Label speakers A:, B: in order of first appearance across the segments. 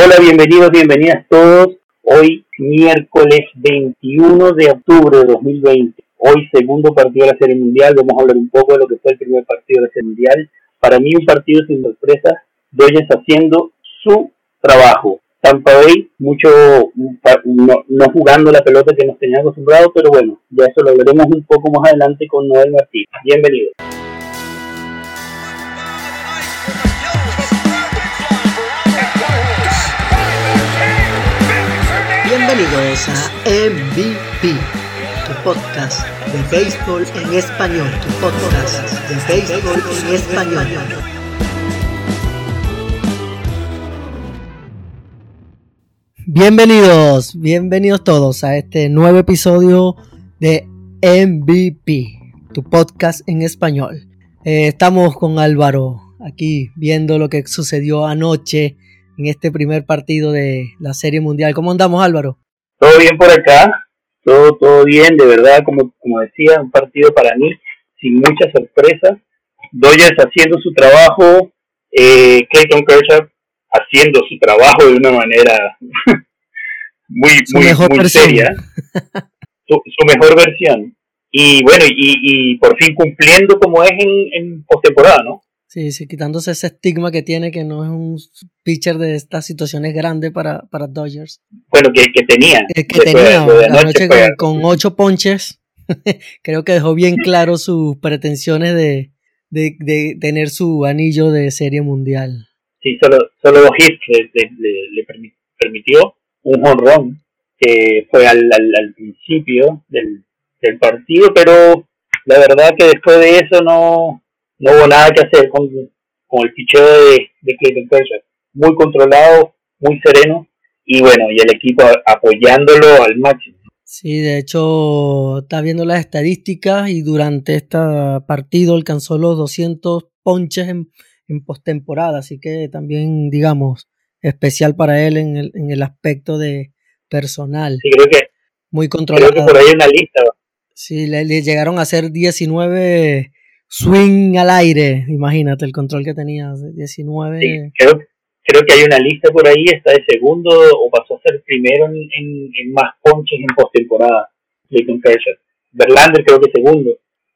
A: Hola, bienvenidos, bienvenidas todos. Hoy miércoles 21 de octubre de 2020. Hoy segundo partido de la Serie Mundial. Vamos a hablar un poco de lo que fue el primer partido de la Serie Mundial. Para mí un partido sin sorpresas. Dodgers haciendo su trabajo. Tampa Bay, mucho no, jugando la pelota que nos tenía acostumbrados, pero bueno, ya eso lo veremos un poco más adelante con Noel Martínez. Bienvenidos.
B: Bienvenidos a MVP, tu podcast de béisbol en español, tu podcast de béisbol en español. Bienvenidos, bienvenidos todos a este nuevo episodio de MVP, tu podcast en español. Eh, estamos con Álvaro aquí viendo lo que sucedió anoche en este primer partido de la Serie Mundial. ¿Cómo andamos, Álvaro?
A: Todo bien por acá, todo, todo bien, de verdad, como, como decía, un partido para mí sin muchas sorpresas. Dodgers haciendo su trabajo, eh, Clayton Kershaw haciendo su trabajo de una manera muy, muy, seria, su, mejor versión. Y bueno, y, y, por fin cumpliendo como es en, en postemporada, ¿no?
B: Sí, sí, quitándose ese estigma que tiene que no es un pitcher de estas situaciones grandes para, para Dodgers.
A: Bueno, que, que tenía.
B: que tenía anoche, con, ocho ponches. creo que dejó bien claro sus pretensiones de, de, tener su anillo de serie mundial.
A: Sí, solo, solo dos hits le, permitió un honrón que fue al, al, principio del, del partido, pero la verdad que después de eso no, no hubo nada que hacer con, el picheo de, de Clayton Kershaw. Muy controlado, muy sereno y bueno, y el equipo apoyándolo al máximo.
B: Sí, de hecho, está viendo las estadísticas y durante este partido alcanzó los 200 ponches en, en postemporada, así que también, digamos, especial para él en el, en el aspecto de personal.
A: Sí, creo que,
B: muy controlado.
A: Creo que por ahí hay una lista.
B: Sí, le, le llegaron a ser 19 swing al aire, imagínate el control que tenía, 19.
A: Sí, creo, creo que hay una lista por ahí, está de segundo o pasó a ser primero en, en, más ponches en postemporada, Clayton Kershaw. Verlander creo que segundo.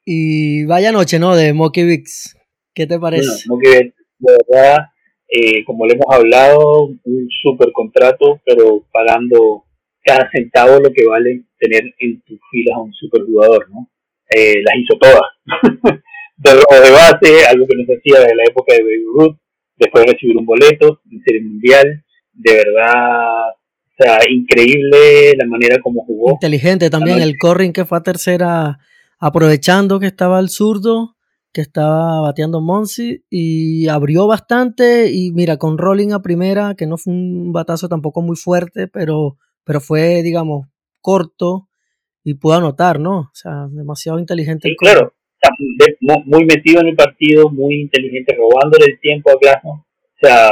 B: Y vaya noche, ¿no? De Mocky Vix. ¿Qué te parece?
A: Bueno, de verdad, eh, como le hemos hablado, un super contrato, pero pagando cada centavo lo que vale tener en tus filas a un super jugador, ¿no? Eh, las hizo todas. de, de base, algo que nos hacía desde la época de Baby Ruth, después de recibir un boleto en Serie Mundial, de verdad, o sea, increíble la manera como jugó.
B: Inteligente también el Corrin que fue a tercera, aprovechando que estaba el zurdo, que estaba bateando Monsi y abrió bastante y mira, con Rolling a primera, que no fue un batazo tampoco muy fuerte, pero, pero fue, digamos, corto y pudo anotar, ¿no? O sea, demasiado inteligente.
A: el claro, muy metido en el partido, muy inteligente, robándole el tiempo a Glasnow. O sea,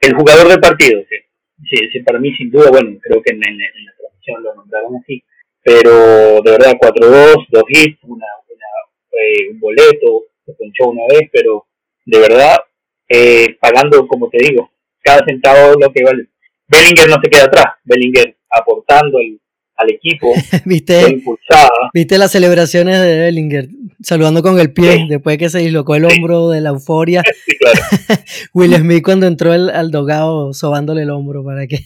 A: el jugador del partido, sí, sí, para mí sin duda, bueno, creo que en, la transmisión lo nombraron así, pero de verdad 4-2, dos hits, una, eh, un boleto, se ponchó una vez, pero de verdad, eh, pagando, como te digo, cada centavo lo que vale. Bellinger no se queda atrás, Bellinger aportando el, al equipo.
B: ¿Viste, ¿Viste las celebraciones de Bellinger? Saludando con el pie, después de que se dislocó el hombro de la euforia.
A: Sí, claro.
B: Will Smith cuando entró el, al dogado sobándole el hombro para que...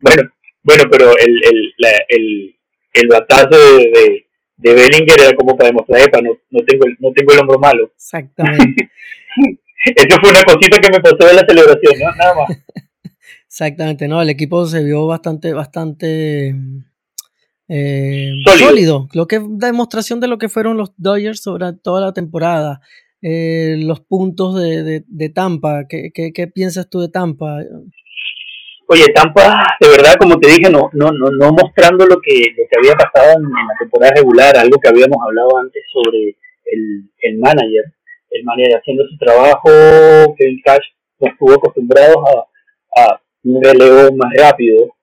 A: bueno, bueno, pero el, el, la, el, el batazo de, de, Bellinger era como para demostrar, epa, no, no, tengo, el, no tengo el hombro malo.
B: Exactamente.
A: Eso fue una cosita que me pasó de la celebración, ¿no? Nada más.
B: Exactamente, no, el equipo se vio bastante, bastante eh, sólido. Lo que demostración de lo que fueron los Dodgers sobre toda la temporada. Eh, los puntos de, de, Tampa, ¿Qué, ¿Qué, piensas tú de Tampa?
A: Oye, Tampa, de verdad, como te dije, no, no, no, no mostrando lo que, lo que había pasado en, la temporada regular, algo que habíamos hablado antes sobre el, el manager, el manager haciendo su trabajo, Kevin Cash no estuvo acostumbrado a, a un relevo más rápido,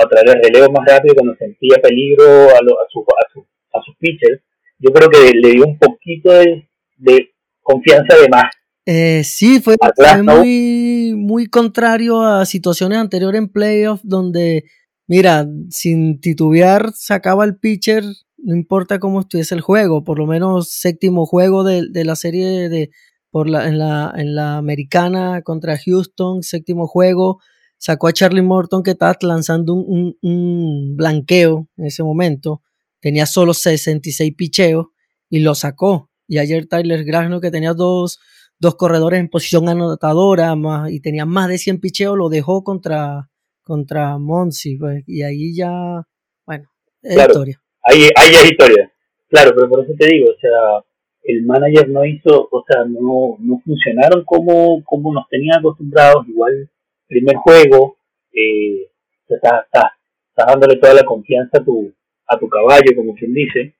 A: a traer el relevo más rápido cuando sentía peligro a, lo, a, su, a, su, a sus pitchers. Yo creo que le dio un poquito de, confianza de más.
B: Eh, sí, fue, muy, muy contrario a situaciones anteriores en playoffs donde, mira, sin titubear sacaba el pitcher, no importa cómo estuviese el juego, por lo menos séptimo juego de, la serie de, por la, en, la, en la americana contra Houston, séptimo juego, sacó a Charlie Morton que estaba lanzando un, un, blanqueo en ese momento, tenía solo 66 picheos y lo sacó. Y ayer Tyler Grasno que tenía dos, dos corredores en posición anotadora más, y tenía más de 100 picheos, lo dejó contra, contra Monsi. Pues, y ahí ya, bueno, es historia.
A: Ahí, ahí es historia. Claro, pero por eso te digo, o sea, el manager no hizo, o sea, no, no funcionaron como, como nos tenían acostumbrados, igual primer juego, eh, estás, estás, dándole toda la confianza a tu, a tu caballo, como quien dice,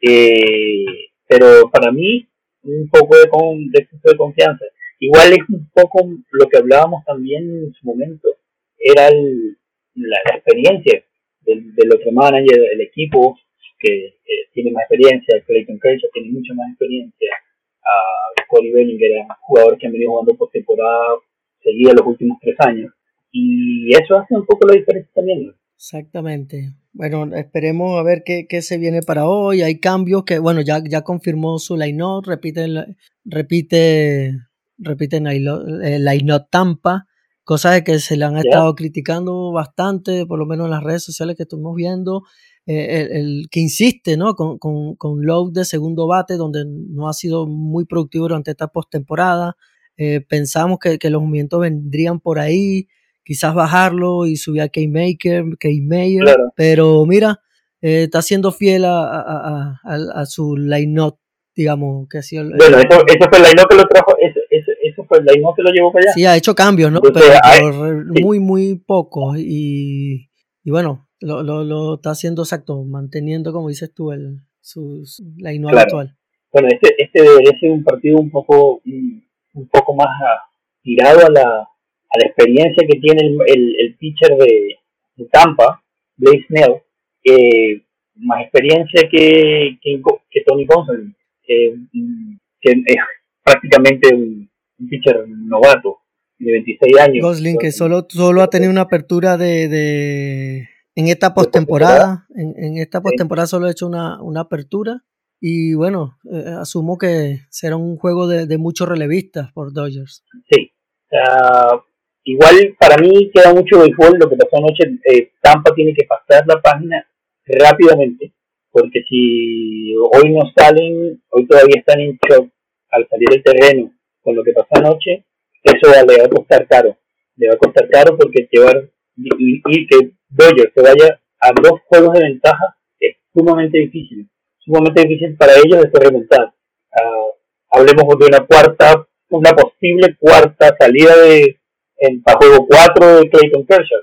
A: eh, pero para mí un poco de, con, de, de confianza. Igual es un poco lo que hablábamos también en su momento, era el, la, experiencia del, del, otro manager, del equipo, que tiene más experiencia, Clayton Kershaw tiene mucha más experiencia, a Corey Bellinger, un jugador que ha venido jugando por temporada seguida los últimos tres años, y eso hace un poco la diferencia también.
B: Exactamente. Bueno, esperemos a ver qué, qué, se viene para hoy. Hay cambios que, bueno, ya, ya confirmó su line repite, repite, repite line Tampa, cosas de que se le han estado criticando bastante, por lo menos en las redes sociales que estuvimos viendo. Eh, el, que insiste ¿no? con, con, con de segundo bate, donde no ha sido muy productivo durante esta postemporada. Eh, pensamos que, que, los movimientos vendrían por ahí, quizás bajarlo y subir a K-Maker, K-Mayer, pero mira, eh, está siendo fiel a, a, a, su line-up, digamos, que ha sido...
A: Bueno, eso, fue el line que lo trajo, eso, eso, fue el line que lo llevó para allá.
B: Sí, ha hecho cambios, ¿no? pero, muy, muy poco y, y bueno, lo, lo, lo, está haciendo exacto, manteniendo, como dices tú, el, su, line actual.
A: Bueno, este, este debería ser un partido un poco, un, poco más tirado a la a la experiencia que tiene el, el, pitcher de, Tampa, Blaze Snell, eh, más experiencia que, que, Tony Gonsolin, que es prácticamente un, pitcher novato de 26 años.
B: Gosling, que solo, solo ha tenido una apertura de, de en esta postemporada, en, en esta postemporada solo ha hecho una, una apertura y bueno, eh, asumo que será un juego de, de muchos relevistas por Dodgers.
A: Sí, Igual para mí queda mucho béisbol, lo que pasó anoche, eh, Tampa tiene que pasar la página rápidamente, porque si hoy no salen, hoy todavía están en shock al salir del terreno con lo que pasó anoche, eso le va a costar caro, le va a costar caro porque llevar y, y que Dodgers se vaya a dos juegos de ventaja es sumamente difícil, sumamente difícil para ellos después remontar. Uh, hablemos de una cuarta, una posible cuarta salida de en juego 4 de Clayton Kershaw.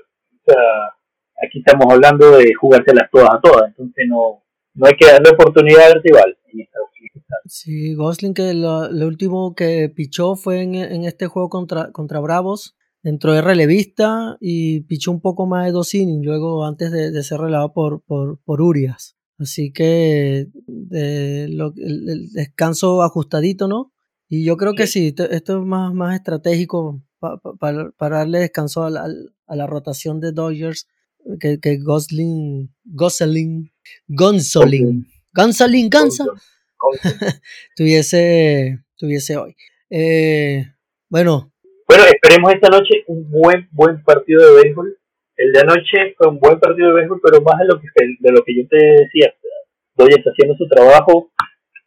A: Aquí estamos hablando de jugárselas todas a todas, entonces no, no hay que darle oportunidad al rival en esta,
B: Sí, Gosling que lo, último que pichó fue en, en, este juego contra, contra Bravos, entró de relevista y pichó un poco más de dos innings luego antes de, ser relevado por, por, por, Urias. Así que lo, el, descanso ajustadito, ¿no? Y yo creo que sí, esto es más, más estratégico para, darle descanso a la, a la, rotación de Dodgers que, que Gosling, Gosling, Gonsolin, Gonsolin, Gonza, tuviese, tuviese hoy. Eh, bueno.
A: Bueno, esperemos esta noche un buen, buen partido de béisbol. El de anoche fue un buen partido de béisbol, pero más de lo que, de lo que yo te decía. Dodgers haciendo su trabajo,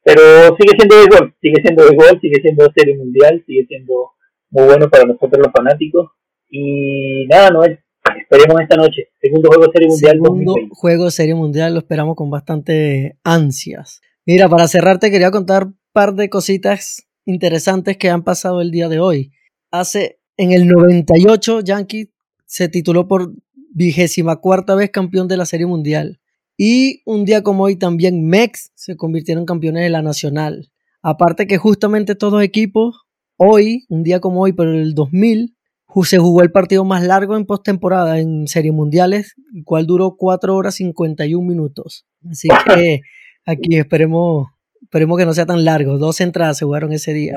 A: pero sigue siendo béisbol, sigue siendo béisbol, sigue siendo serie mundial, sigue siendo muy bueno para nosotros los fanáticos. Y nada, Noel, esperemos esta noche. Segundo juego Serie Mundial.
B: Segundo juego Serie Mundial, lo esperamos con bastante ansias. Mira, para cerrar te quería contar un par de cositas interesantes que han pasado el día de hoy. Hace, en el 98, Yankee se tituló por vigésima cuarta vez campeón de la Serie Mundial. Y un día como hoy también Mex se convirtieron campeones de la Nacional. Aparte que justamente todos equipos Hoy, un día como hoy, pero en el 2000, se jugó el partido más largo en postemporada en series mundiales, el cual duró 4 horas 51 minutos. Así que aquí esperemos, esperemos que no sea tan largo. Dos entradas se jugaron ese día.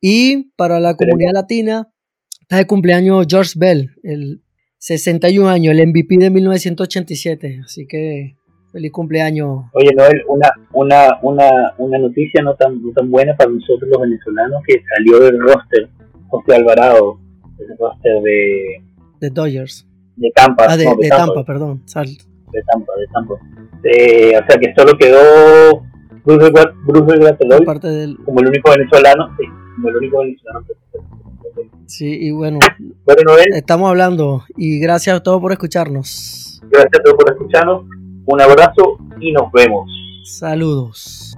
B: Y para la comunidad latina, está de cumpleaños George Bell, el 61 años, el MVP de 1987. Así que feliz cumpleaños.
A: Oye, Noel, una, una, una, una noticia no tan, no tan buena para nosotros los venezolanos que salió del roster José Alvarado, del roster de...
B: De Dodgers.
A: De Tampa.
B: Ah, de, Tampa. perdón.
A: De Tampa, de Tampa. Eh, o sea que solo quedó Bruce, Bruce Grateloy como el único venezolano, sí, como el único venezolano
B: Sí, y bueno,
A: bueno Noel,
B: estamos hablando y gracias a todos por escucharnos.
A: Gracias a todos por escucharnos. Un abrazo y nos vemos.
B: Saludos.